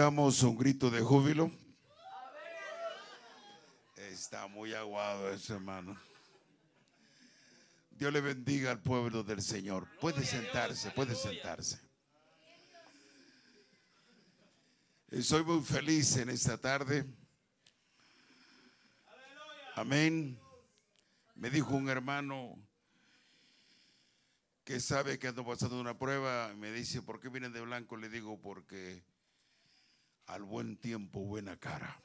Necesitamos un grito de júbilo. Está muy aguado eso, hermano. Dios le bendiga al pueblo del Señor. Puede sentarse, puede sentarse. Soy muy feliz en esta tarde. Amén. Me dijo un hermano que sabe que ando pasando una prueba. Me dice, ¿por qué vienen de blanco? Le digo, porque al buen tiempo, buena cara.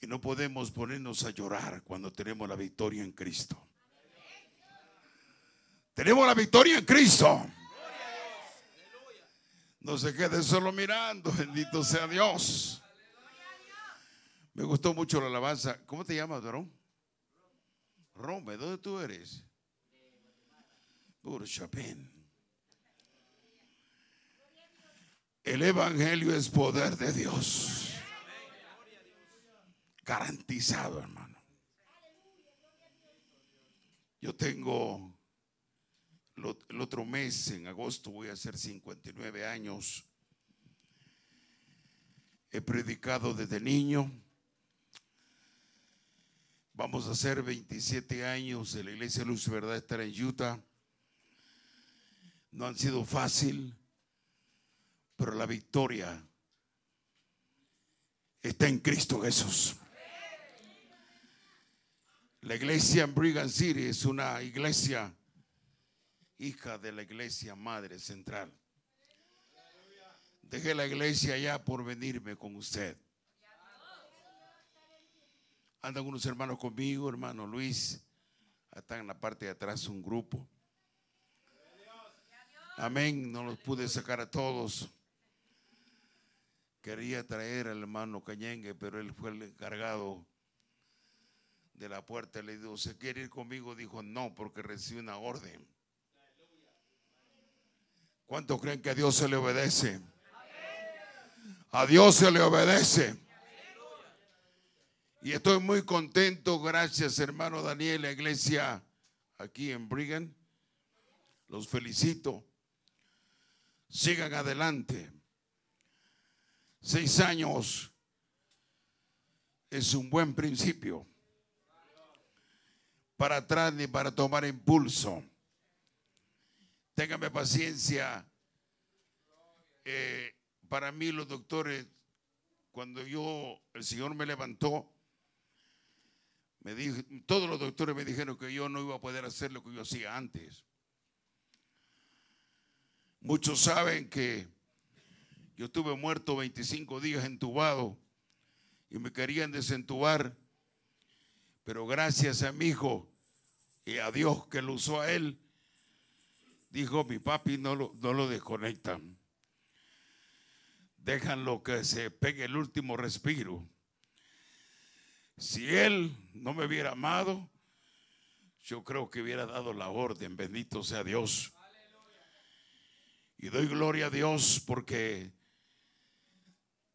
Y no podemos ponernos a llorar cuando tenemos la victoria en Cristo. Tenemos la victoria en Cristo. No se quede solo mirando, bendito sea Dios. Me gustó mucho la alabanza. ¿Cómo te llamas, Ron? Rombe, ¿dónde tú eres? Chapín. El Evangelio es poder de Dios. Garantizado, hermano. Yo tengo el otro mes, en agosto, voy a hacer 59 años. He predicado desde niño. Vamos a hacer 27 años de la Iglesia Luz Verdad estar en Utah. No han sido fácil, pero la victoria está en Cristo Jesús. La iglesia en Brigham City es una iglesia hija de la iglesia madre central. Dejé la iglesia ya por venirme con usted. Andan unos hermanos conmigo, hermano Luis. Están en la parte de atrás un grupo. Amén. No los pude sacar a todos. Quería traer al hermano Cañengue, pero él fue el encargado de la puerta. Le dijo, ¿se quiere ir conmigo? Dijo, no, porque recibe una orden. ¿Cuántos creen que a Dios se le obedece? A Dios se le obedece. Y estoy muy contento, gracias hermano Daniel, la iglesia aquí en Brigham. Los felicito. Sigan adelante. Seis años es un buen principio. Para atrás ni para tomar impulso. Téngame paciencia. Eh, para mí los doctores, cuando yo, el Señor me levantó, me dijo, todos los doctores me dijeron que yo no iba a poder hacer lo que yo hacía antes. Muchos saben que yo estuve muerto 25 días entubado y me querían desentubar, pero gracias a mi hijo y a Dios que lo usó a él, dijo mi papi, no lo, no lo desconectan. Déjanlo que se pegue el último respiro. Si él no me hubiera amado, yo creo que hubiera dado la orden, bendito sea Dios. Y doy gloria a Dios porque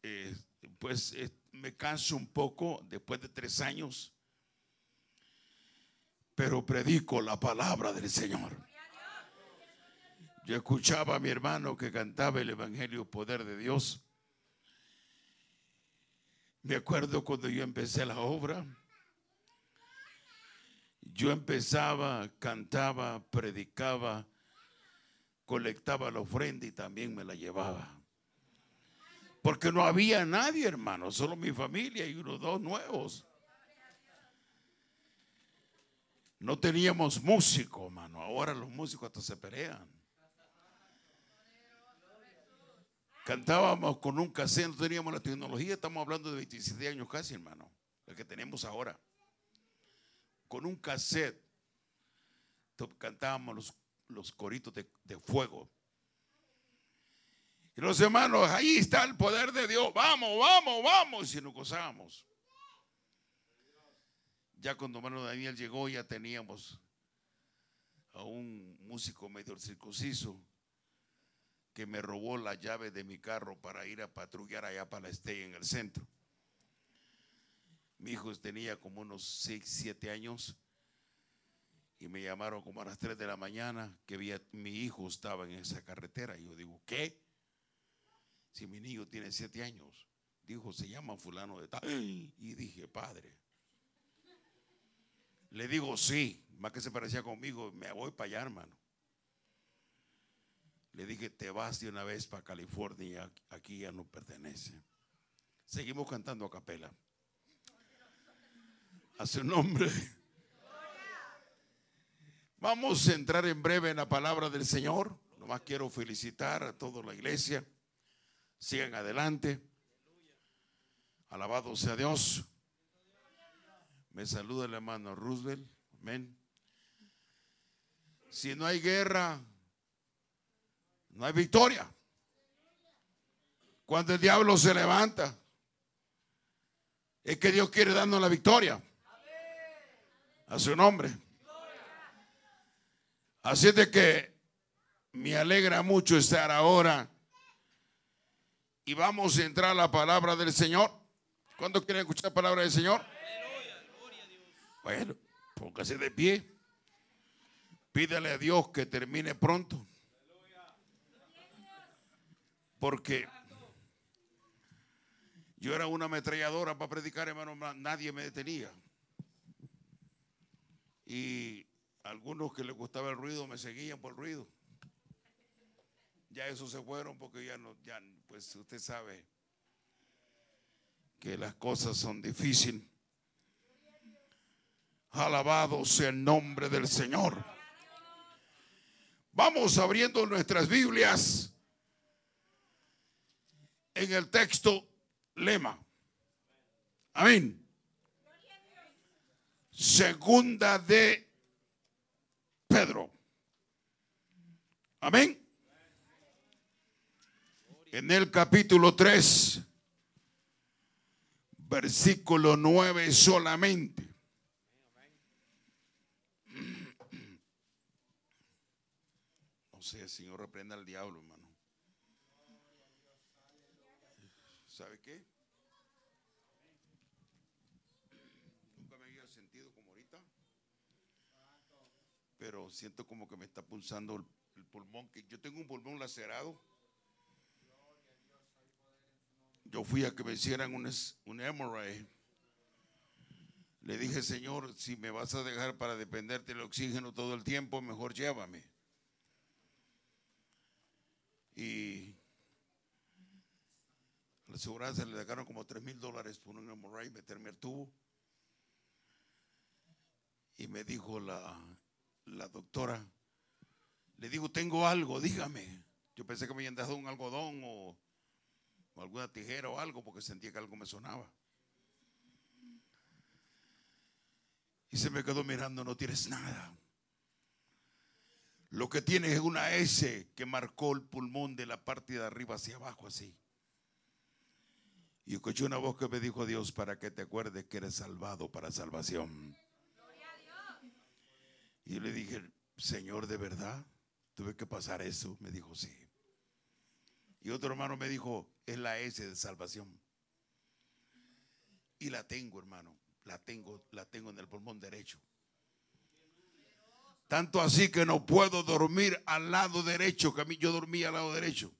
eh, pues eh, me canso un poco después de tres años, pero predico la palabra del Señor. Yo escuchaba a mi hermano que cantaba el Evangelio Poder de Dios. Me acuerdo cuando yo empecé la obra. Yo empezaba, cantaba, predicaba colectaba la ofrenda y también me la llevaba. Porque no había nadie, hermano, solo mi familia y unos dos nuevos. No teníamos músicos, hermano. Ahora los músicos hasta se pelean. Cantábamos con un cassette, no teníamos la tecnología, estamos hablando de 27 años casi, hermano, el que tenemos ahora. Con un cassette cantábamos los los coritos de, fuego. Y los hermanos, ahí está el poder de Dios. Vamos, vamos, vamos. Y nos gozamos. Ya cuando hermano Daniel llegó, ya teníamos a un músico medio circunciso que me robó la llave de mi carro para ir a patrullar allá para la Estella en el centro. Mi hijo tenía como unos 6, 7 años y me llamaron como a las 3 de la mañana que mi hijo estaba en esa carretera. Y yo digo, ¿qué? Si mi niño tiene siete años, dijo, se llama fulano de tal. Y dije, padre. Le digo, sí, más que se parecía conmigo, me voy para allá, hermano. Le dije, te vas de una vez para California, aquí ya no pertenece. Seguimos cantando a capela. A su nombre. Vamos a entrar en breve en la palabra del Señor. Nomás quiero felicitar a toda la iglesia. Sigan adelante. Alabado sea Dios. Me saluda el hermano Roosevelt. Amén. Si no hay guerra, no hay victoria. Cuando el diablo se levanta, es que Dios quiere darnos la victoria. A su nombre. Así de que me alegra mucho estar ahora. Y vamos a entrar a la palabra del Señor. ¿Cuándo quieren escuchar la palabra del Señor? Bueno, póngase de pie. Pídale a Dios que termine pronto. Porque yo era una ametralladora para predicar, hermano, nadie me detenía. Y algunos que les gustaba el ruido me seguían por el ruido. Ya esos se fueron porque ya no, ya, pues usted sabe que las cosas son difíciles. Alabado sea el nombre del Señor. Vamos abriendo nuestras Biblias en el texto lema. Amén. Segunda de Pedro. Amén. En el capítulo 3, versículo 9 solamente. No sé, Señor, reprenda al diablo, hermano. ¿Sabe qué? Nunca me había sentido como ahorita. Pero siento como que me está pulsando el, pulmón. Que yo tengo un pulmón lacerado. Yo fui a que me hicieran un, un MRI. Le dije, Señor, si me vas a dejar para dependerte del oxígeno todo el tiempo, mejor llévame. Y la seguridad le dejaron como 3 mil dólares por un MRI, meterme al tubo. Y me dijo la, la doctora, le digo, tengo algo, dígame. Yo pensé que me habían dejado un algodón o, alguna tijera o algo porque sentía que algo me sonaba. Y se me quedó mirando, no tienes nada. Lo que tienes es una S que marcó el pulmón de la parte de arriba hacia abajo así. Y escuché una voz que me dijo Dios para que te acuerdes que eres salvado para salvación. Y yo le dije, Señor, ¿de verdad? Tuve que pasar eso. Me dijo, sí. Y otro hermano me dijo, es la S de salvación. Y la tengo, hermano. La tengo, la tengo en el pulmón derecho. Tanto así que no puedo dormir al lado derecho, que a mí yo dormía al lado derecho.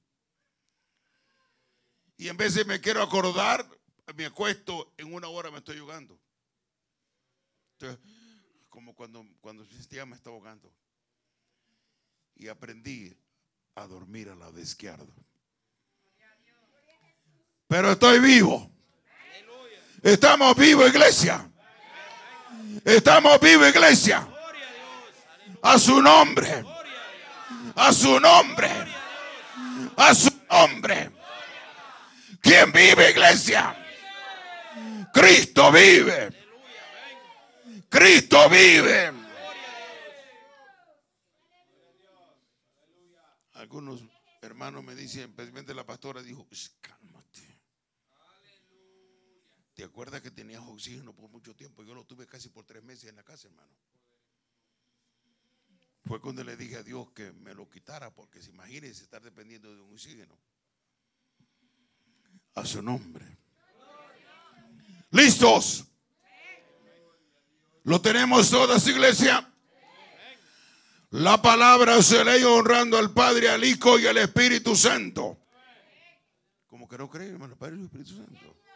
Y en vez de me quiero acordar, me acuesto, en una hora me estoy ahogando. Como cuando, cuando me estaba ahogando. Y aprendí a dormir al lado izquierdo. Pero estoy vivo. Estamos vivos, iglesia. Estamos vivos, iglesia. A su nombre. A su nombre. A su nombre. ¿Quién vive, iglesia? Cristo vive. Cristo vive. Algunos hermanos me dicen, especialmente la pastora dijo. ¿Te acuerdas que tenías oxígeno por mucho tiempo? Yo lo tuve casi por tres meses en la casa, hermano. Fue cuando le dije a Dios que me lo quitara, porque se imagínese estar dependiendo de un oxígeno a su nombre. ¿Listos? ¿Lo tenemos todas, iglesia? La palabra se lee honrando al Padre, al Hijo y al Espíritu Santo. Como que no creen, hermano, Padre y Espíritu Santo.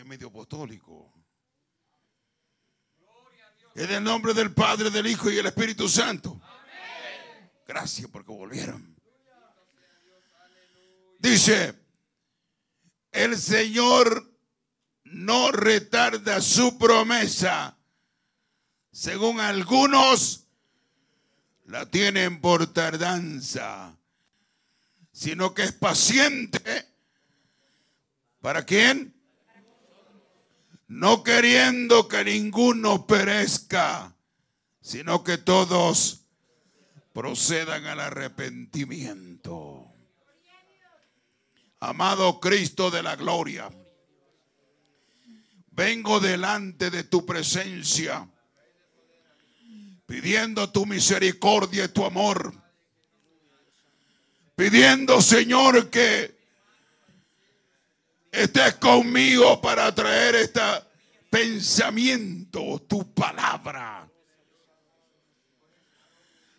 Es medio apostólico. Es el nombre del Padre, del Hijo y el Espíritu Santo. Gracias porque volvieron. Dice, el Señor no retarda su promesa. Según algunos, la tienen por tardanza, sino que es paciente. ¿Para quién? No queriendo que ninguno perezca, sino que todos procedan al arrepentimiento. Amado Cristo de la gloria, vengo delante de tu presencia pidiendo tu misericordia y tu amor, pidiendo Señor que estés conmigo para traer este pensamiento, tu palabra.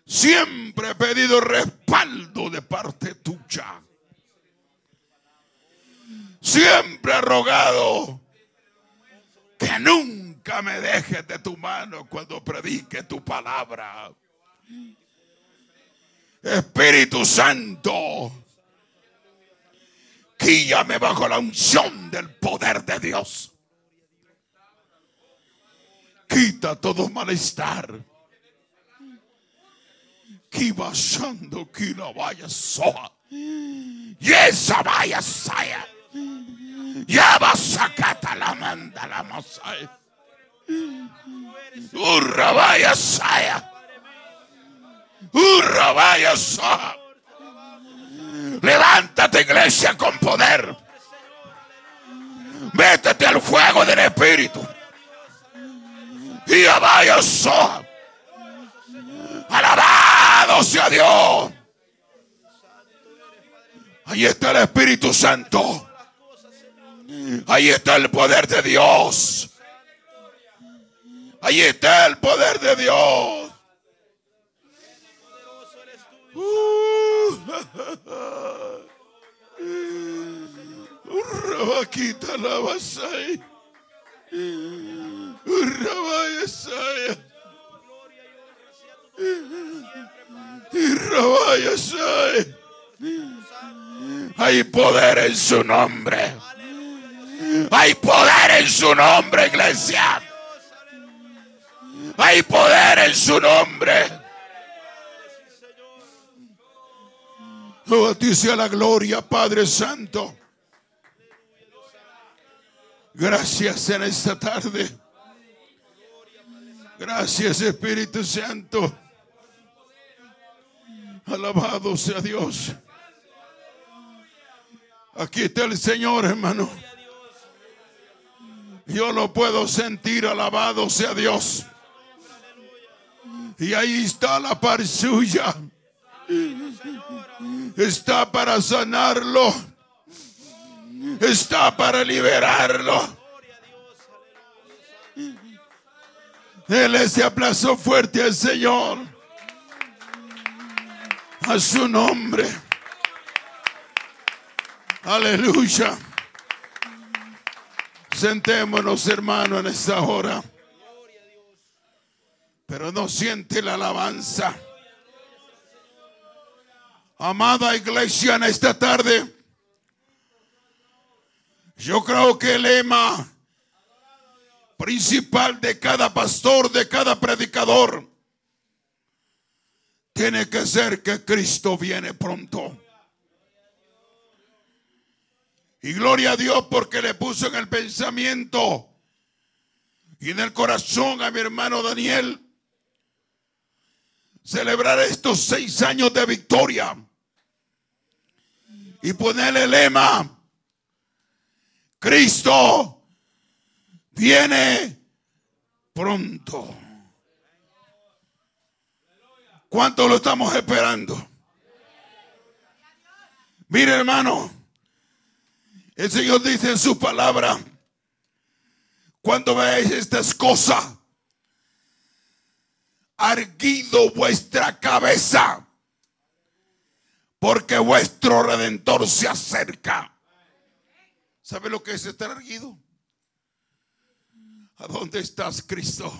Siempre he pedido respaldo de parte tuya. Siempre he rogado que nunca me dejes de tu mano cuando predique tu palabra. Espíritu Santo, guíame bajo la unción del poder de Dios. Quita todo malestar. Que la vaya soa. Y esa vaya saya. Ya vas a la manda la masaya. Urrabaya Saya. Urrabaya Saya. Levántate, iglesia, con poder. Métete al fuego del Espíritu. Y vaya. Alabado sea Dios. Ahí está el Espíritu Santo. Ahí está el poder de Dios. Ahí está el poder de Dios. Uh, Rabaquita la. Hay poder en su nombre. Hay poder en su nombre, iglesia. Hay poder en su nombre. Oh, a ti sea la gloria, Padre Santo. Gracias en esta tarde. Gracias, Espíritu Santo. Alabado sea Dios. Aquí está el Señor, hermano. Yo lo puedo sentir. Alabado sea Dios. Y ahí está la par suya. Está para sanarlo. Está para liberarlo. Él ese aplazó fuerte al Señor. A su nombre. Aleluya. Sentémonos, hermano, en esta hora pero no siente la alabanza. Amada iglesia, en esta tarde, yo creo que el lema principal de cada pastor, de cada predicador, tiene que ser que Cristo viene pronto. Y gloria a Dios porque le puso en el pensamiento y en el corazón a mi hermano Daniel celebrar estos seis años de victoria y ponerle el lema, Cristo viene pronto. ¿Cuánto lo estamos esperando? Mire hermano, el Señor dice en su palabra, cuando veáis estas cosas, arguido vuestra cabeza. Porque vuestro redentor se acerca. ¿Sabe lo que es estar erguido? ¿A dónde estás, Cristo?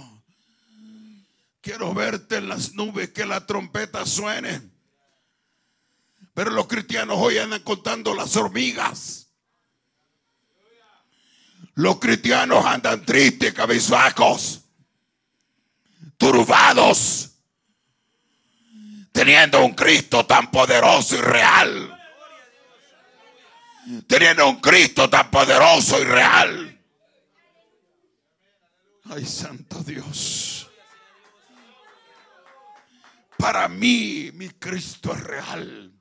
Quiero verte en las nubes, que la trompeta suene. Pero los cristianos hoy andan contando las hormigas. Los cristianos andan tristes, cabizbajos, turbados, teniendo un Cristo tan poderoso y real. Teniendo un Cristo tan poderoso y real. Ay, santo Dios. Para mí, mi Cristo es real.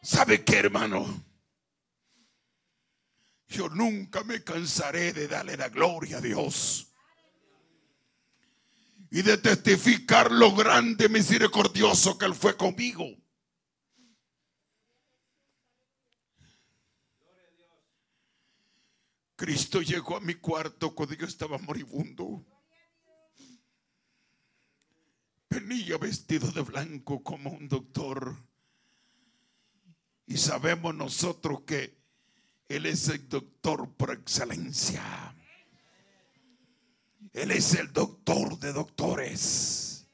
¿Sabe qué, hermano? Yo nunca me cansaré de darle la gloria a Dios y de testificar lo grande misericordioso que Él fue conmigo. Cristo llegó a mi cuarto cuando yo estaba moribundo. Venía vestido de blanco como un doctor. Y sabemos nosotros que Él es el doctor por excelencia. Él es el doctor de doctores.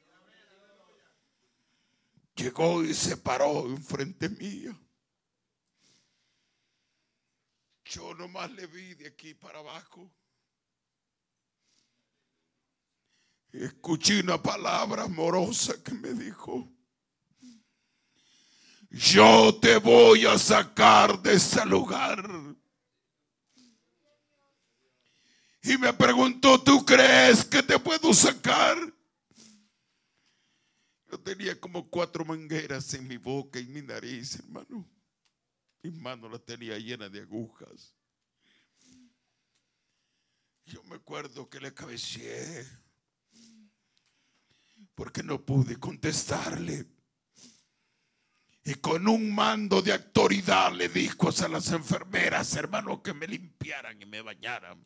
Llegó y se paró enfrente mía. Yo nomás le vi de aquí para abajo. Escuché una palabra amorosa que me dijo, yo te voy a sacar de ese lugar. Y me preguntó, ¿tú crees que te puedo sacar? Yo tenía como cuatro mangueras en mi boca y mi nariz, hermano. Mi mano la tenía llena de agujas. Yo me acuerdo que le cabeceé porque no pude contestarle. Y con un mando de autoridad le dijo a las enfermeras, hermano, que me limpiaran y me bañaran.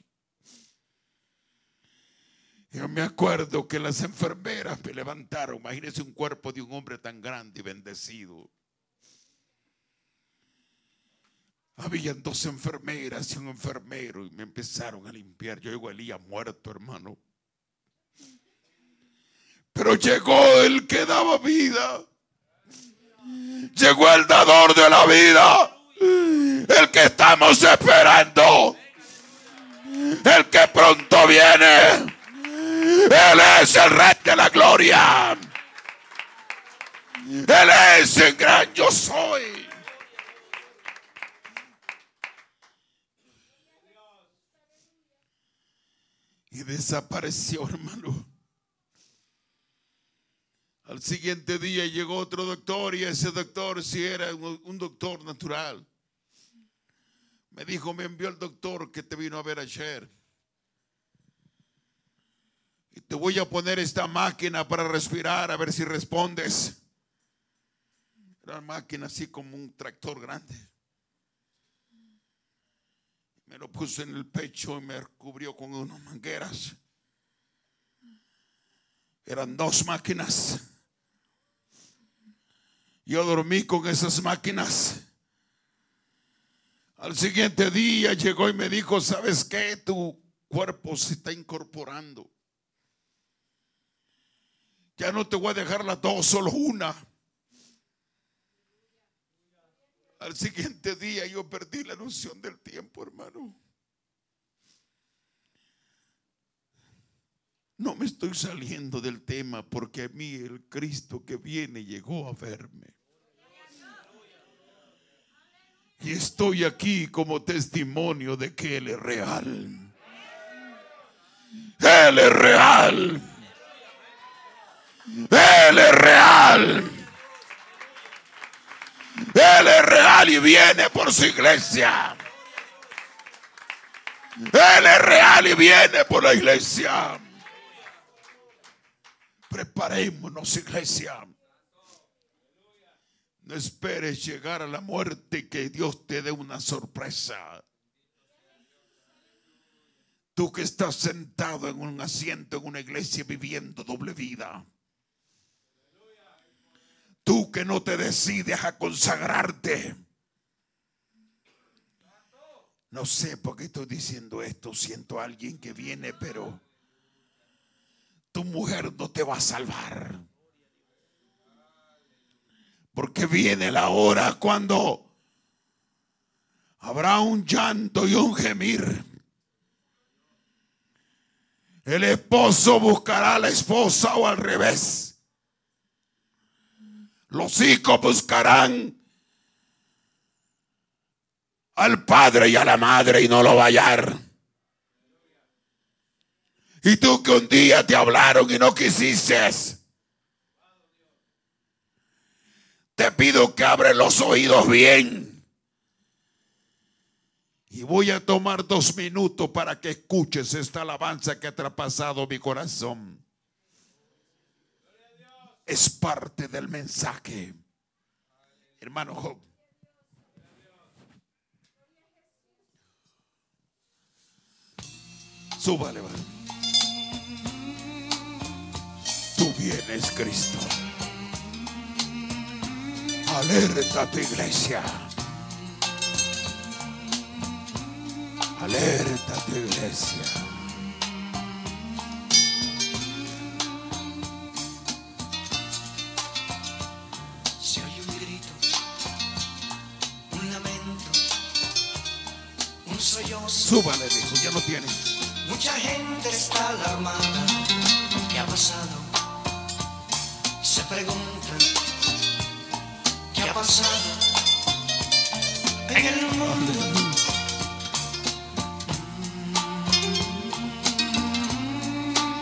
Yo me acuerdo que las enfermeras me levantaron. Imagínense un cuerpo de un hombre tan grande y bendecido. Habían dos enfermeras y un enfermero y me empezaron a limpiar. Yo igualía muerto, hermano. Pero llegó el que daba vida. Llegó el dador de la vida. El que estamos esperando. El que pronto viene. Él es el rey de la gloria. Él es el gran yo soy. Y desapareció, hermano. Al siguiente día llegó otro doctor y ese doctor si era un doctor natural. Me dijo, me envió el doctor que te vino a ver ayer. Te voy a poner esta máquina para respirar a ver si respondes. Era una máquina así como un tractor grande. Me lo puso en el pecho y me cubrió con unas mangueras. Eran dos máquinas. Yo dormí con esas máquinas. Al siguiente día llegó y me dijo, ¿sabes qué? Tu cuerpo se está incorporando. Ya no te voy a dejar las dos, solo una. Al siguiente día yo perdí la noción del tiempo, hermano. No me estoy saliendo del tema porque a mí el Cristo que viene llegó a verme. Y estoy aquí como testimonio de que Él es real. Él es real. Él es real. Él es real y viene por su iglesia. Él es real y viene por la iglesia. Preparémonos, iglesia. No esperes llegar a la muerte y que Dios te dé una sorpresa. Tú que estás sentado en un asiento en una iglesia viviendo doble vida. Tú que no te decides a consagrarte. No sé por qué estoy diciendo esto. Siento a alguien que viene, pero tu mujer no te va a salvar. Porque viene la hora cuando habrá un llanto y un gemir. El esposo buscará a la esposa o al revés. Los hijos buscarán al padre y a la madre y no lo va a hallar. Y tú que un día te hablaron y no quisiste. Te pido que abre los oídos bien. Y voy a tomar dos minutos para que escuches esta alabanza que ha traspasado mi corazón. Es parte del mensaje. Hermano Job. Súbale. Tú vienes, Cristo. Alerta iglesia. Alerta iglesia. Súbale, hijo, ya lo tienes. Mucha gente está alarmada. ¿Qué ha pasado? Se preguntan. ¿Qué ha pasado? En el mundo.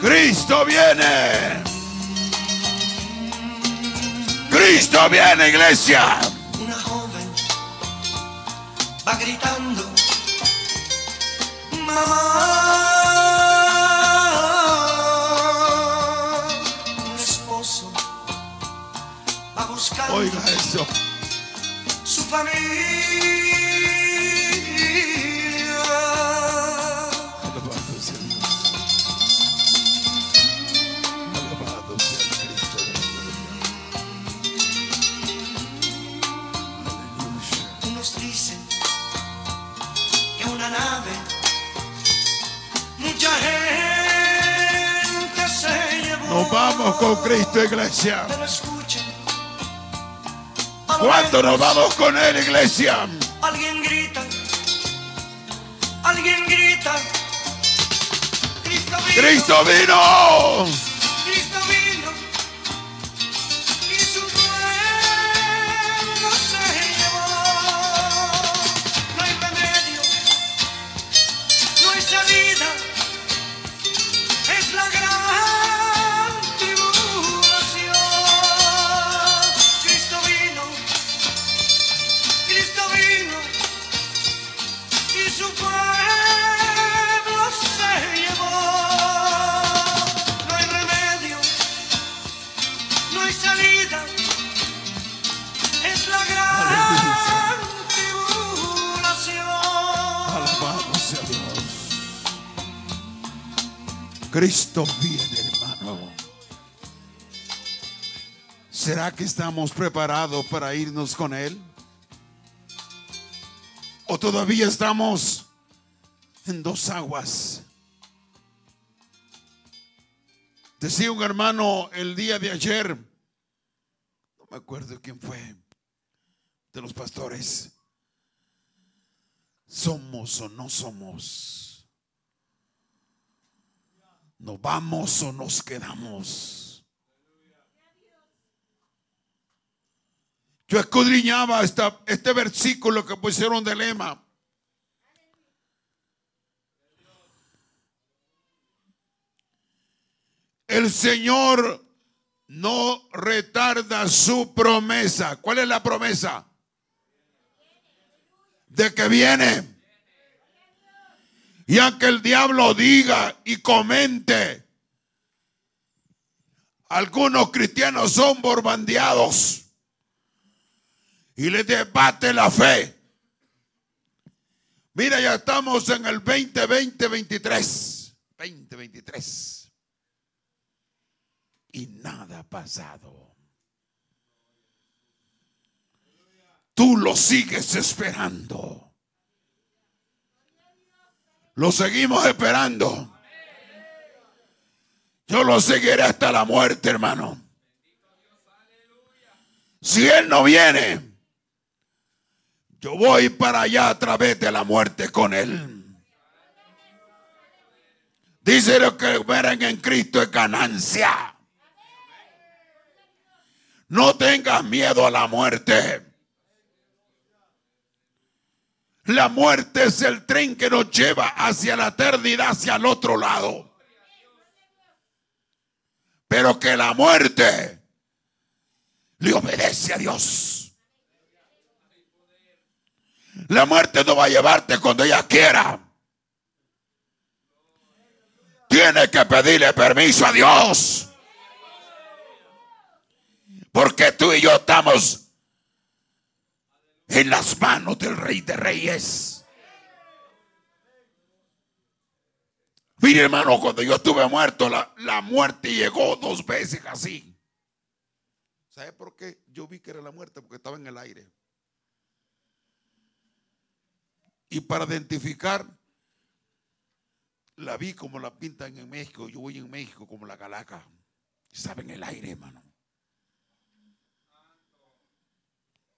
Cristo viene. Cristo viene, iglesia. Una joven va gritando. Mamá. Un esposo va buscando. Oiga eso. su familia. Vamos con Cristo, iglesia. ¿Cuándo nos vamos con Él, iglesia? Alguien grita, alguien grita. Cristo vino, Cristo vino. Cristo viene, hermano. ¿Será que estamos preparados para irnos con Él? ¿O todavía estamos en dos aguas? Decía un hermano el día de ayer, no me acuerdo quién fue, de los pastores. ¿Somos o no somos? ¿Nos vamos o nos quedamos? Yo escudriñaba esta- este versículo que pusieron de lema. El Señor no retarda su promesa. ¿Cuál es la promesa? De que viene. Y aunque el diablo diga y comente, algunos cristianos son borbandeados y les debate la fe. Mira, ya estamos en el 2020-23. 2023. Y nada ha pasado. tú lo sigues esperando. Lo seguimos esperando. Yo lo seguiré hasta la muerte, hermano. Si Él no viene, yo voy para allá a través de la muerte con Él. Dice lo que verán en Cristo es ganancia. No tengas miedo a la muerte. La muerte es el tren que nos lleva hacia la eternidad, hacia el otro lado. Pero que la muerte le obedece a Dios. La muerte no va a llevarte cuando ella quiera. Tiene que pedirle permiso a Dios. Porque tú y yo estamos en las manos del Rey de Reyes. Mire hermano, cuando yo estuve muerto, la, muerte llegó dos veces así. ¿Sabe por qué? Yo vi que era la muerte porque estaba en el aire. Y para identificar, la vi como la pintan en México. Yo voy en México como la calaca. Estaba en el aire, hermano.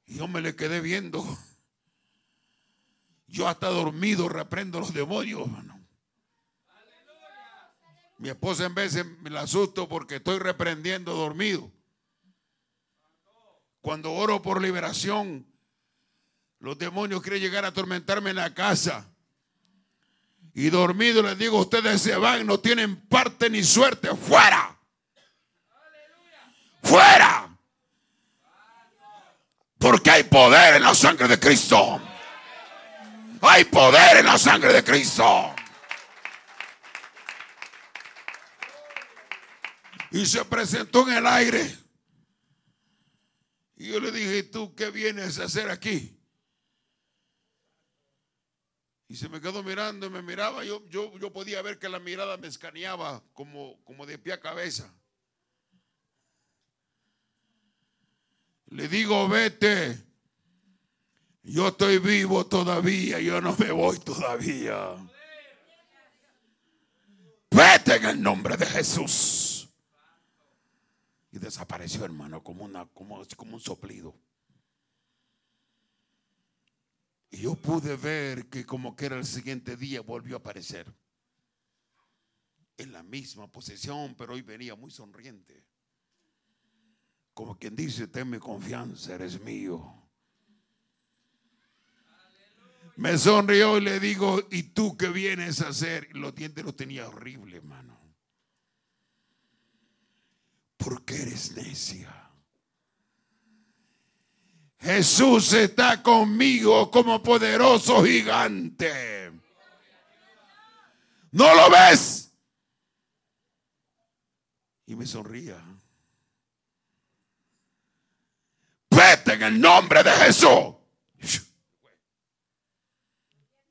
Y yo me le quedé viendo. Yo hasta dormido reprendo los demonios, hermano. Mi esposa en vez me la asusto porque estoy reprendiendo dormido. Cuando oro por liberación, los demonios quieren llegar a atormentarme en la casa. Y dormido les digo, ustedes se van, no tienen parte ni suerte. Fuera. Fuera. Porque hay poder en la sangre de Cristo. Hay poder en la sangre de Cristo. Y se presentó en el aire. Y yo le dije, ¿tú qué vienes a hacer aquí? Y se me quedó mirando y me miraba. Yo, yo, yo podía ver que la mirada me escaneaba como, como de pie a cabeza. Le digo, vete. Yo estoy vivo todavía. Yo no me voy todavía. Vete en el nombre de Jesús. Y desapareció, hermano, como, una, como, como un soplido. Y yo pude ver que como que era el siguiente día volvió a aparecer. En la misma posición, pero hoy venía muy sonriente. Como quien dice, tenme confianza, eres mío. Me sonrió y le digo, ¿y tú qué vienes a hacer? Los dientes los tenía horrible, hermano porque eres necia. Jesús está conmigo como poderoso gigante. ¿No lo ves? Y me sonría. En el nombre de Jesús.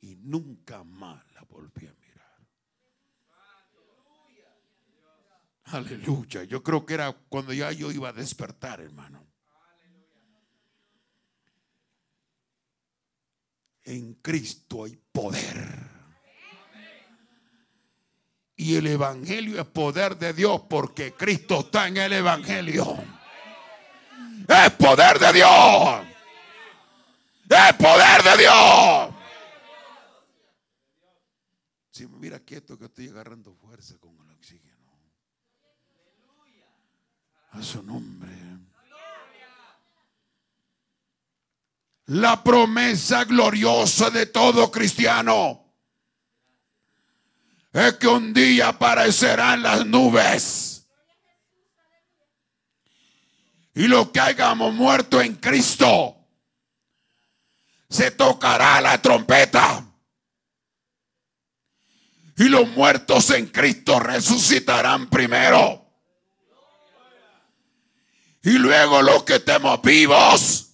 Y nunca más Aleluya. Yo creo que era cuando ya yo iba a despertar, hermano. En Cristo hay poder. Y el Evangelio es poder de Dios porque Cristo está en el Evangelio. Es poder de Dios. Es poder de Dios. Si me mira quieto que estoy agarrando fuerza con el oxígeno a su nombre. La promesa gloriosa de todo cristiano es que un día aparecerán las nubes. Y lo que hayamos muerto en Cristo, se tocará la trompeta. Y los muertos en Cristo resucitarán primero. Y luego los que estemos vivos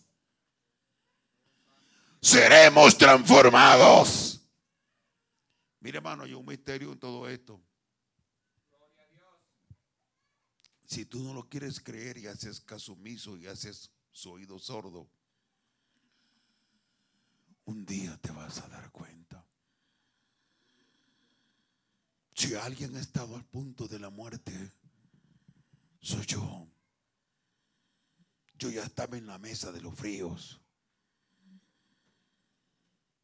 seremos transformados. Mire, hermano, hay un misterio en todo esto. Si tú no lo quieres creer y haces caso y haces su oído sordo, Un día te vas a dar cuenta. Si alguien ha estado al punto de la muerte, soy yo. Yo ya estaba en la mesa de los fríos.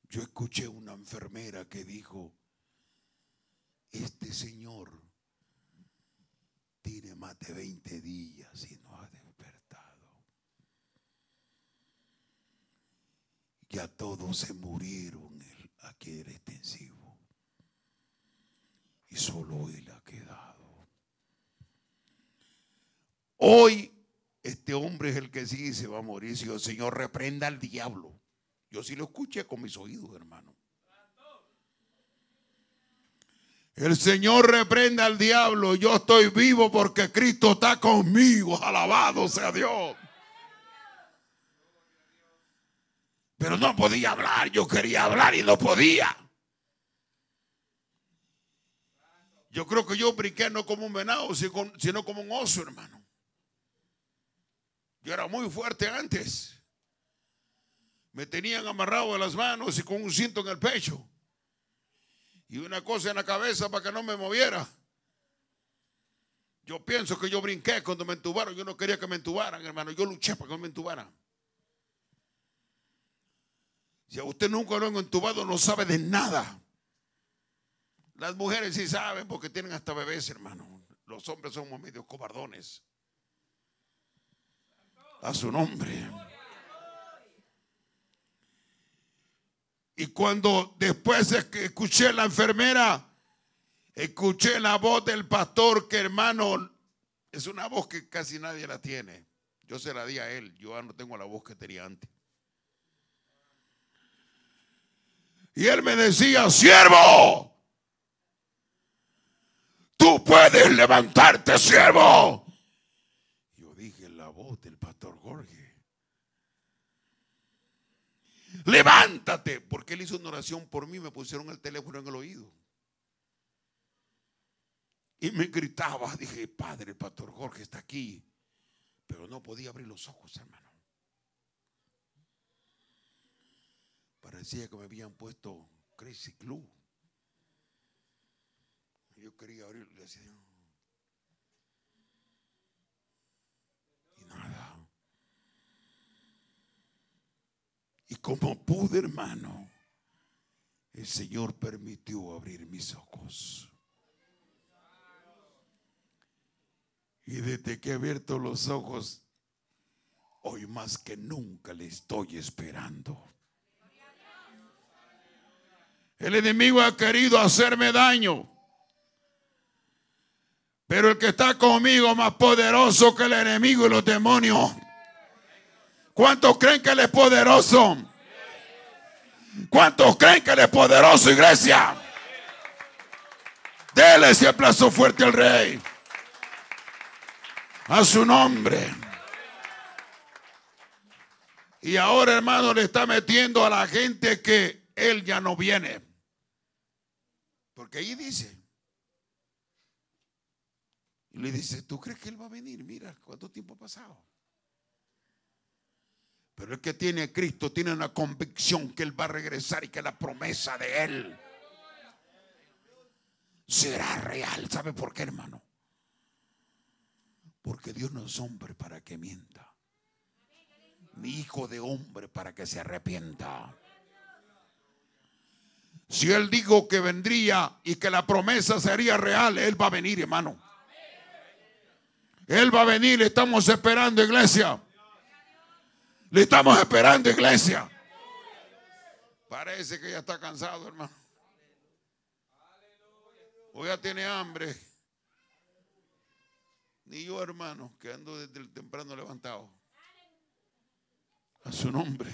Yo escuché una enfermera que dijo, este señor tiene más de 20 días y no ha despertado. Ya todos se murieron aquí el extensivo. Y solo él ha quedado. Hoy este hombre es el que sí se va a morir. Si el Señor reprenda al diablo. Yo sí lo escuché con mis oídos, hermano. El Señor reprenda al diablo. Yo estoy vivo porque Cristo está conmigo. Alabado sea Dios. Pero no podía hablar. Yo quería hablar y no podía. Yo creo que yo brinqué no como un venado, sino como un oso, hermano. Yo era muy fuerte antes. Me tenían amarrado de las manos y con un cinto en el pecho. Y una cosa en la cabeza para que no me moviera. Yo pienso que yo brinqué cuando me entubaron. Yo no quería que me entubaran, hermano. Yo luché para que me entubaran. Si a usted nunca lo han entubado, no sabe de nada. Las mujeres sí saben porque tienen hasta bebés, hermano. Los hombres somos medio cobardones a su nombre. Y cuando después escuché la enfermera, escuché la voz del pastor que hermano, es una voz que casi nadie la tiene. Yo se la di a él, yo ya no tengo la voz que tenía antes. Y él me decía, siervo, tú puedes levantarte, siervo. Levántate, porque él hizo una oración por mí, me pusieron el teléfono en el oído. Y me gritaba, dije, Padre, el pastor Jorge está aquí, pero no podía abrir los ojos, hermano. Parecía que me habían puesto Crazy Club. Yo quería abrir, Y como pude, hermano, el Señor permitió abrir mis ojos. Y desde que he abierto los ojos, hoy más que nunca le estoy esperando. El enemigo ha querido hacerme daño. Pero el que está conmigo más poderoso que el enemigo y los demonios. ¿Cuántos creen que Él es poderoso? ¿Cuántos creen que Él es poderoso, iglesia? Dele ese aplauso fuerte al Rey. A su nombre. Y ahora, hermano, le está metiendo a la gente que Él ya no viene. Porque ahí dice. Y le dice, ¿tú crees que Él va a venir? Mira, ¿cuánto tiempo ha pasado? Pero el que tiene Cristo tiene una convicción que Él va a regresar y que la promesa de Él será real. ¿Sabe por qué, hermano? Porque Dios no es hombre para que mienta. Ni hijo de hombre para que se arrepienta. Si Él dijo que vendría y que la promesa sería real, Él va a venir, hermano. Él va a venir, estamos esperando, iglesia. Le estamos esperando, iglesia. Parece que ya está cansado, hermano. O ya tiene hambre. Ni yo, hermano, que ando desde temprano levantado. A su nombre.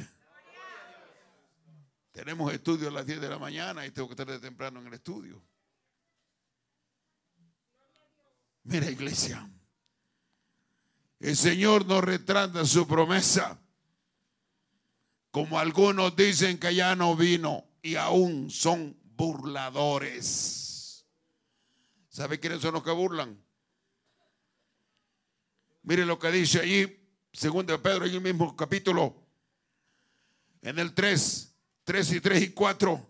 Tenemos estudio a las 10 de la mañana y tengo que estar de temprano en el estudio. Mira, iglesia. El Señor nos retrata su promesa. Como algunos dicen que ya no vino y aún son burladores. ¿Sabe quiénes son los que burlan? Mire lo que dice allí, segundo de Pedro, en el mismo capítulo, en el 3. 3 y 3 y 4.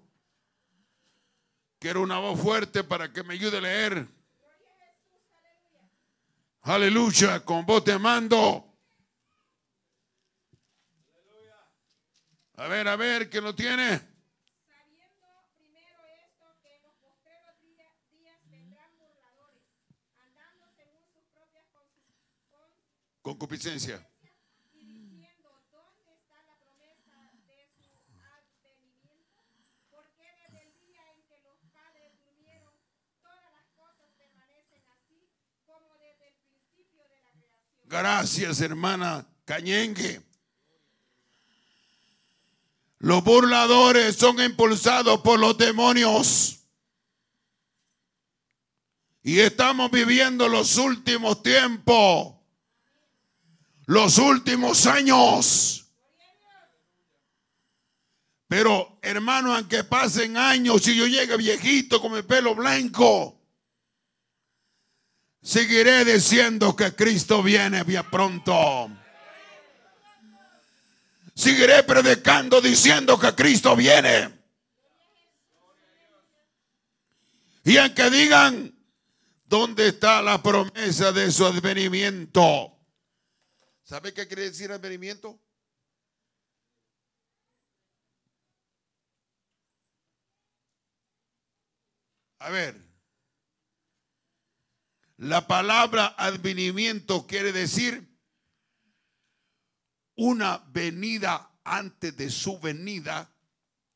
Quiero una voz fuerte para que me ayude a leer. Aleluya, con voz te mando. A ver, a ver, ¿quién lo tiene? Concupiscencia. Gracias, hermana Cañengue. Los burladores son impulsados por los demonios. Y estamos viviendo los últimos tiempos, los últimos años. Pero hermano, aunque pasen años y yo llegue viejito con mi pelo blanco, seguiré diciendo que Cristo viene bien pronto. Seguiré predicando diciendo que Cristo viene. Y aunque digan, ¿dónde está la promesa de su advenimiento? ¿Sabe qué quiere decir advenimiento? A ver, la palabra advenimiento quiere decir una venida antes de su venida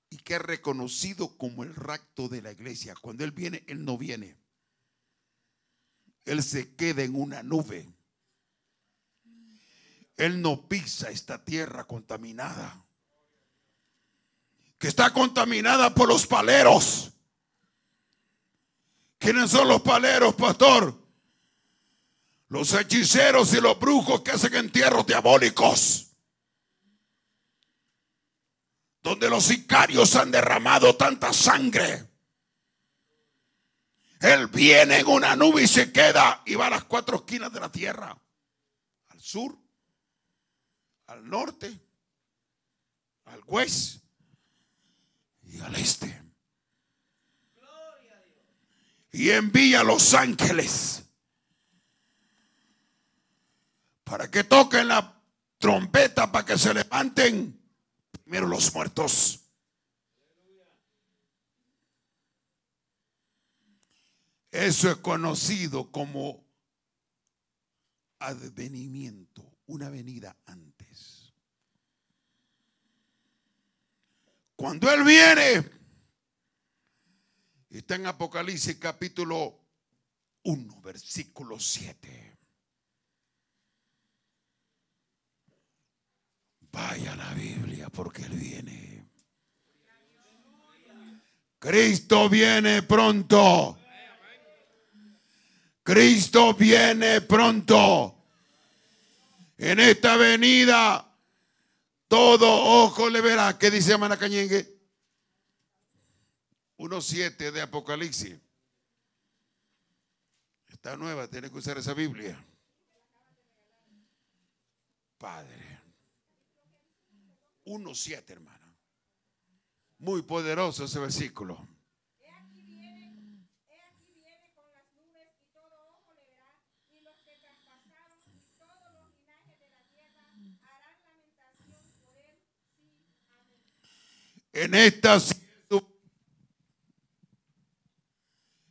y que es reconocido como el rapto de la iglesia. Cuando Él viene, Él no viene. Él se queda en una nube. Él no pisa esta tierra contaminada. Que está contaminada por los paleros. ¿Quiénes son los paleros, pastor? Los hechiceros y los brujos que hacen entierros diabólicos. Donde los sicarios han derramado tanta sangre. Él viene en una nube y se queda y va a las cuatro esquinas de la tierra. Al sur, al norte, al oeste y al este. Y envía a los ángeles para que toquen la trompeta para que se levanten primero los muertos. Eso es conocido como advenimiento, una venida antes. Cuando Él viene, está en Apocalipsis capítulo 1, versículo 7. Vaya la Biblia porque Él viene. Cristo viene pronto. Cristo viene pronto. En esta venida, todo ojo le verá. ¿Qué dice Manacañengue? 1.7 de Apocalipsis. Está nueva, tiene que usar esa Biblia. Padre. 1.7, hermana. Muy poderoso ese versículo. En esta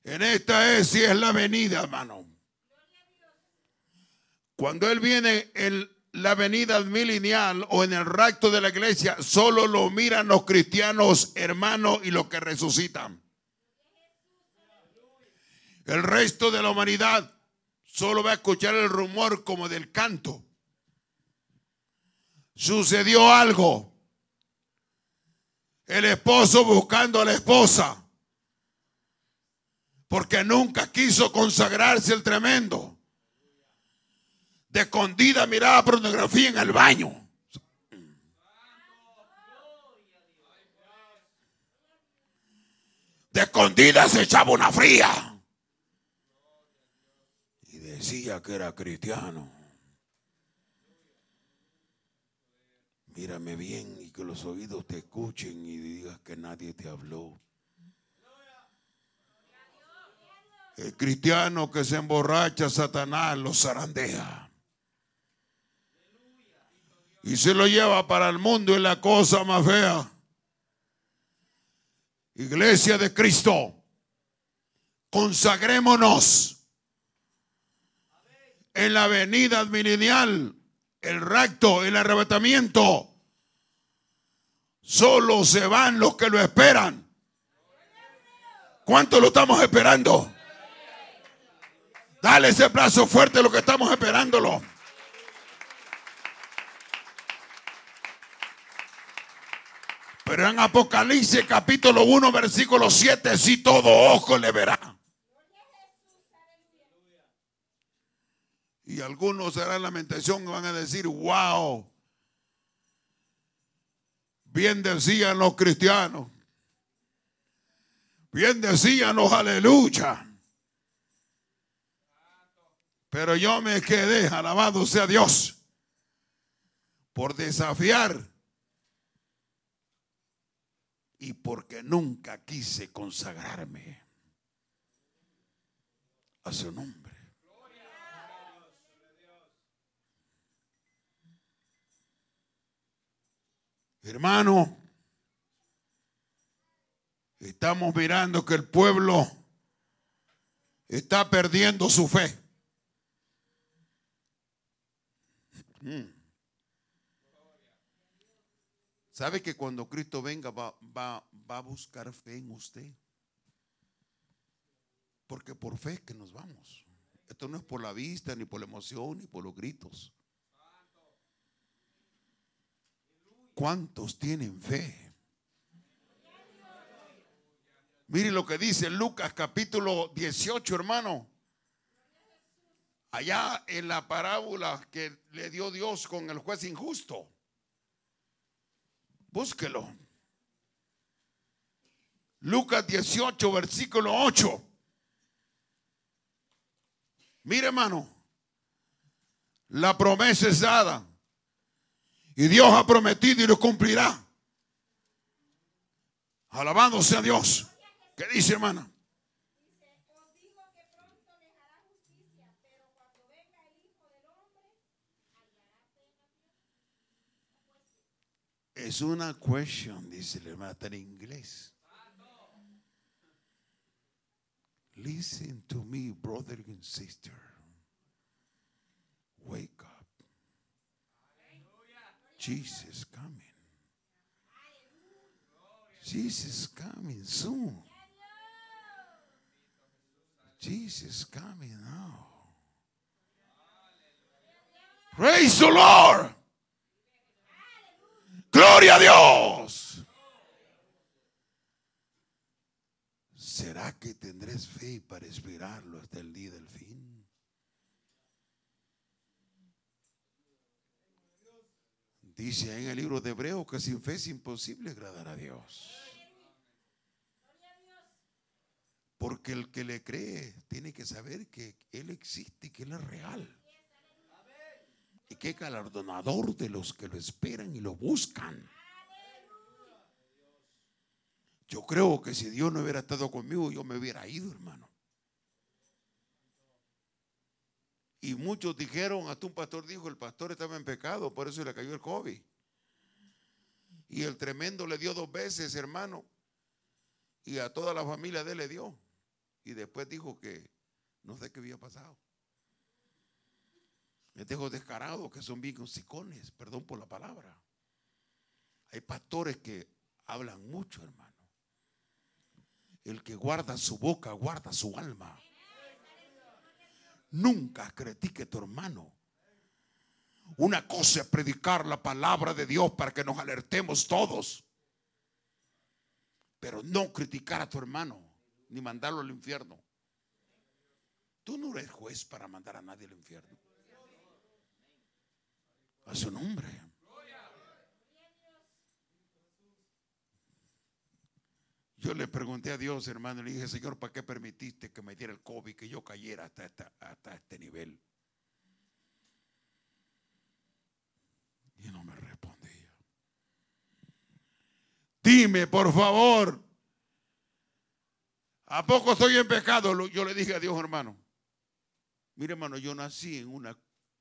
en esta es si es la venida, hermano. Cuando él viene en la venida milenial o en el rapto de la iglesia, solo lo miran los cristianos hermanos y los que resucitan. El resto de la humanidad solo va a escuchar el rumor como del canto. Sucedió algo. El esposo buscando a la esposa. Porque nunca quiso consagrarse el tremendo. De escondida miraba pornografía en el baño. De escondida se echaba una fría. Y decía que era cristiano. Mírame bien y que los oídos te escuchen y digan nadie te habló. El cristiano que se emborracha, Satanás lo zarandea. Y se lo lleva para el mundo y la cosa más fea. Iglesia de Cristo, consagrémonos en la venida milenial, el rapto, el arrebatamiento. Solo se van los que lo esperan. ¿Cuánto lo estamos esperando? Dale ese brazo fuerte a lo que estamos esperándolo. Pero en Apocalipsis capítulo 1 versículo 7, si todo ojo le verá. Y algunos harán lamentación y van a decir, wow, bien decían los cristianos, bien decían los aleluya. Pero yo me quedé, alabado sea Dios, por desafiar y porque nunca quise consagrarme a su nombre. Hermano, estamos mirando que el pueblo está perdiendo su fe. Mm. ¿Sabe que cuando Cristo venga va, va, va a buscar fe en usted? Porque por fe que nos vamos. Esto no es por la vista, ni por la emoción, ni por los gritos. ¿Cuántos tienen fe? Mire lo que dice Lucas capítulo 18, hermano. Allá en la parábola que le dio Dios con el juez injusto. Búsquelo. Lucas 18, versículo 8. Mire, hermano, la promesa es dada. Y Dios ha prometido y lo cumplirá. Alabándose a Dios. ¿Qué dice, hermana? Es una question, dice hermana, está en inglés. Listen to me, brother and sister. Wake up. Jesus coming. Jesus is coming soon. Jesus coming now. Praise the Lord. Gloria a Dios. ¿Será que tendrás fe para esperarlo hasta el día del fin? Dice en el libro de Hebreo que sin fe es imposible agradar a Dios. Porque el que le cree tiene que saber que Él existe y que Él es real. Y que es galardonador de los que lo esperan y lo buscan. Yo creo que si Dios no hubiera estado conmigo, yo me hubiera ido, hermano. Y muchos dijeron, hasta un pastor dijo, el pastor estaba en pecado, por eso le cayó el COVID. Y el tremendo le dio dos veces, hermano. Y a toda la familia de él le dio. Y después dijo que no sé qué había pasado. Me dejo descarado que son bien hocicones, perdón por la palabra. Hay pastores que hablan mucho, hermano. El que guarda su boca, guarda su alma. Nunca critique a tu hermano. Una cosa es predicar la palabra de Dios para que nos alertemos todos. Pero no criticar a tu hermano ni mandarlo al infierno. Tú no eres juez para mandar a nadie al infierno. A su nombre. Yo le pregunté a Dios, hermano, le dije, Señor, ¿para qué permitiste que me diera el COVID, que yo cayera hasta, este nivel? Y no me respondía. Dime por favor. ¿A poco estoy en pecado? Yo le dije a Dios, hermano. Mire, hermano, yo nací en una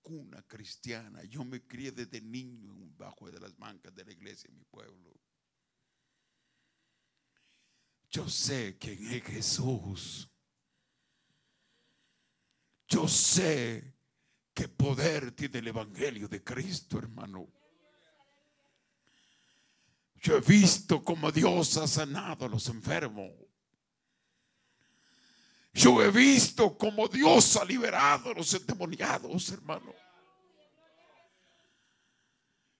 cuna cristiana. Yo me crié desde niño bajo de las bancas de la iglesia en mi pueblo. Yo sé quién es Jesús. Yo sé qué poder tiene el Evangelio de Cristo, hermano. Yo he visto cómo Dios ha sanado a los enfermos. Yo he visto cómo Dios ha liberado a los endemoniados, hermano.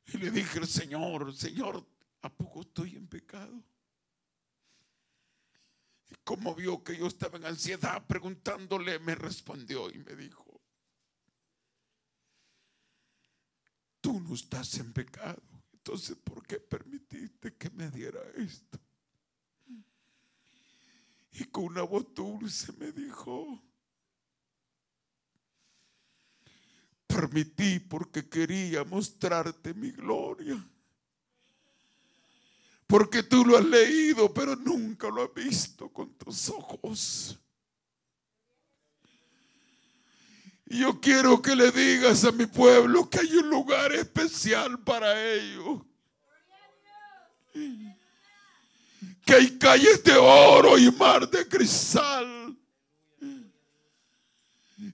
Y le dije al Señor, Señor, ¿a poco estoy en pecado? Y como vio que yo estaba en ansiedad preguntándole, me respondió y me dijo, tú no estás en pecado. Entonces, ¿por qué permitiste que me diera esto? Y con una voz dulce me dijo, permití porque quería mostrarte mi gloria. Porque tú lo has leído, pero nunca lo has visto con tus ojos. Y yo quiero que le digas a mi pueblo que hay un lugar especial para ellos. Que hay calles de oro y mar de cristal.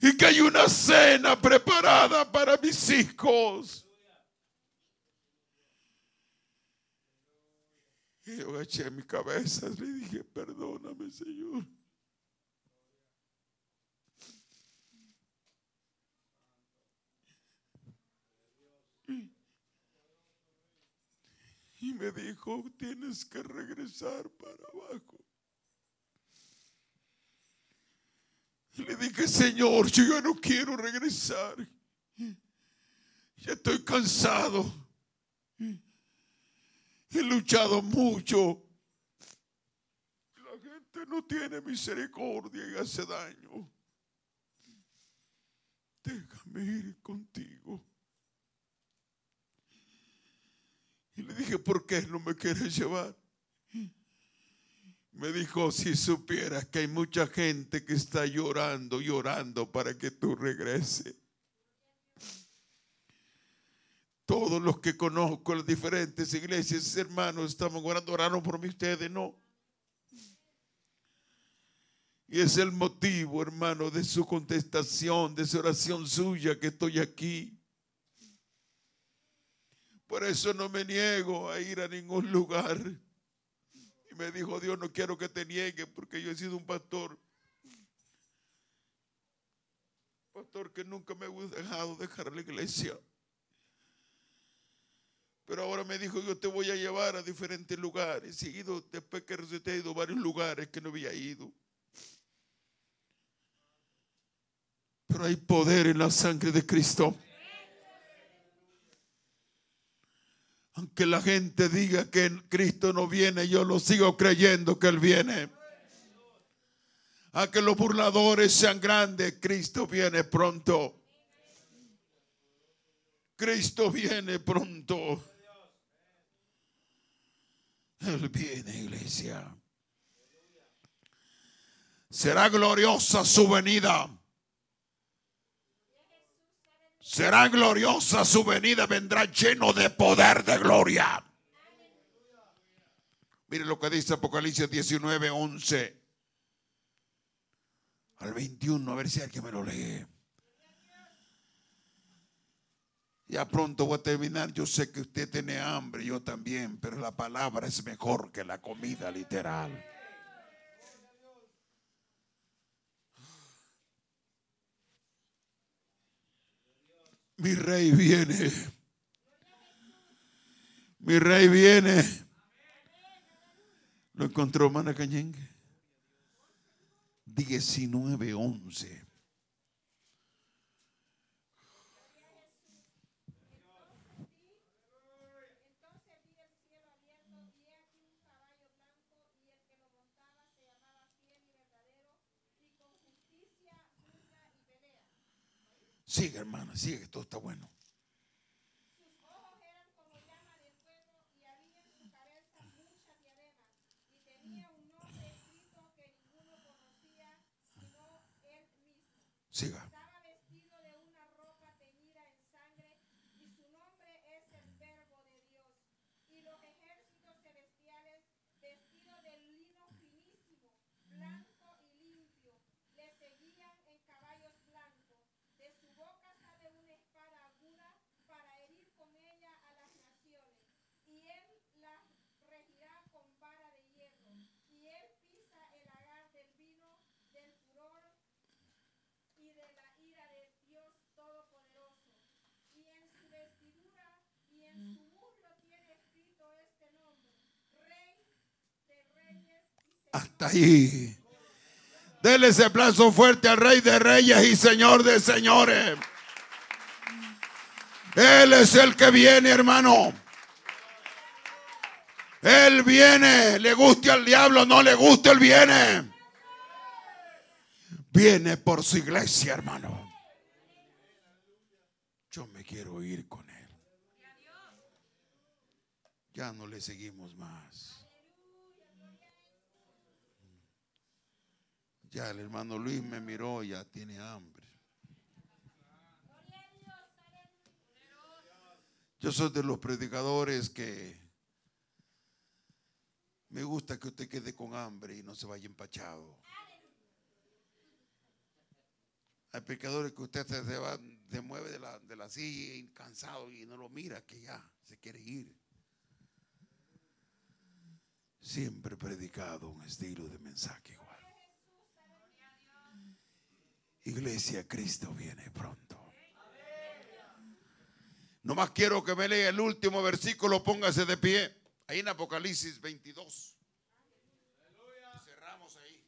Y que hay una cena preparada para mis hijos. Y yo agaché mi cabeza y le dije, perdóname, Señor. Y me dijo, tienes que regresar para abajo. Le dije, Señor, yo ya no quiero regresar. Ya estoy cansado. He luchado mucho. La gente no tiene misericordia y hace daño. Déjame ir contigo. Y le dije, ¿por qué no me quieres llevar? Me dijo, si supieras que hay mucha gente que está llorando, llorando para que tú regreses. Todos los que conozco las diferentes iglesias, hermanos, estamos orando, oraron por mí, ustedes no. Y es el motivo, hermano, de su contestación, de su oración suya que estoy aquí. Por eso no me niego a ir a ningún lugar. Y me dijo, Dios, no quiero que te niegue porque yo he sido un pastor. Pastor que nunca me he dejado dejar la iglesia. Pero ahora me dijo, yo te voy a llevar a diferentes lugares. He ido, después que resucité, he ido a varios lugares que no había ido. Pero hay poder en la sangre de Cristo. Aunque la gente diga que Cristo no viene, yo lo sigo creyendo que Él viene. A que los burladores sean grandes, Cristo viene pronto. Cristo viene pronto. Él viene, iglesia. Será gloriosa su venida. Será gloriosa su venida, vendrá lleno de poder de gloria. Mire lo que dice Apocalipsis 19, 11 al 21, a ver si alguien me lo lee. Ya pronto voy a terminar. Yo sé que usted tiene hambre, yo también, pero la palabra es mejor que la comida literal. mi rey viene. Mi rey viene. Lo encontró Mana Cañengue. 19, 11. Sigue, hermana, sigue, todo está bueno. Siga. Hasta ahí. Dele ese aplauso fuerte al Rey de Reyes y Señor de Señores. Él es el que viene, hermano. Él viene. Le guste al diablo, no le guste, él viene. Viene por su iglesia, hermano. Yo me quiero ir con él. Ya no le seguimos más. Ya el hermano Luis me miró, ya tiene hambre. Yo soy de los predicadores que me gusta que usted quede con hambre y no se vaya empachado. Hay predicadores que usted se, se va, se mueve de la, de la silla y cansado y no lo mira, que ya se quiere ir. Siempre he predicado un estilo de mensaje Iglesia, Cristo viene pronto. Nomás quiero que me lea el último versículo, póngase de pie. Ahí en Apocalipsis 22. Cerramos ahí.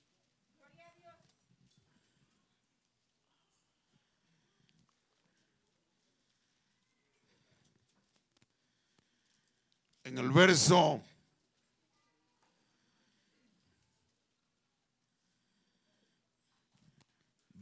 En el verso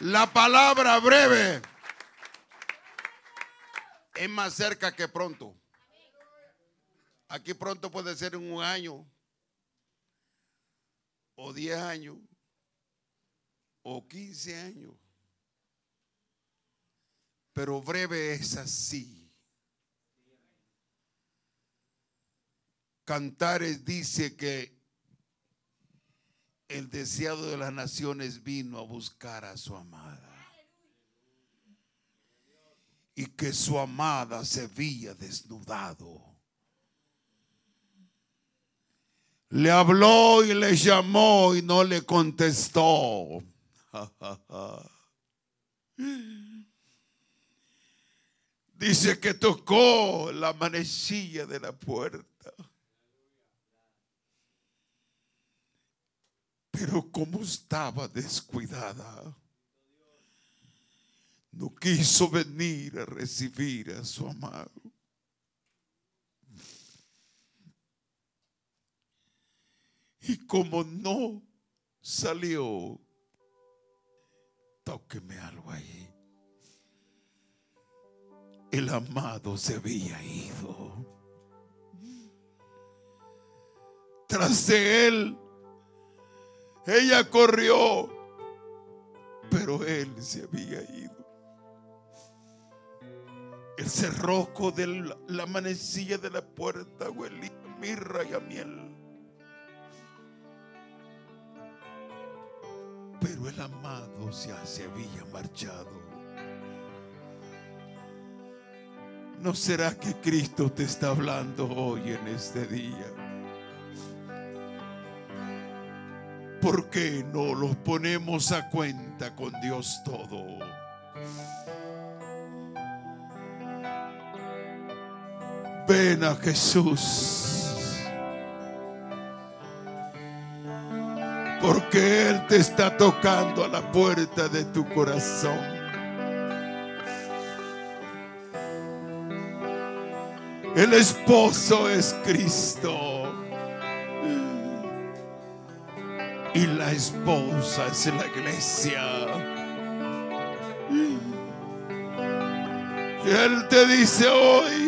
La palabra breve es más cerca que pronto. Aquí pronto puede ser un año, o 10 años, o 15 años. Pero breve es así. Cantares dice que el deseado de las naciones vino a buscar a su amada. Y que su amada se veía desnudado. Le habló y le llamó y no le contestó. Dice que tocó la manecilla de la puerta. Pero como estaba descuidada, no quiso venir a recibir a su amado. Y como no salió, tóqueme algo ahí. El amado se había ido. Tras de él, ella corrió, pero él se había ido. El cerrojo de la, la manecilla de la puerta huelía mirra y a miel. Pero el amado ya se había marchado. ¿No será que Cristo te está hablando hoy en este día? ¿por qué no los ponemos a cuenta con Dios todo? Ven a Jesús. Porque Él te está tocando a la puerta de tu corazón. El esposo es Cristo. Esposa es la iglesia. Y Él te dice hoy.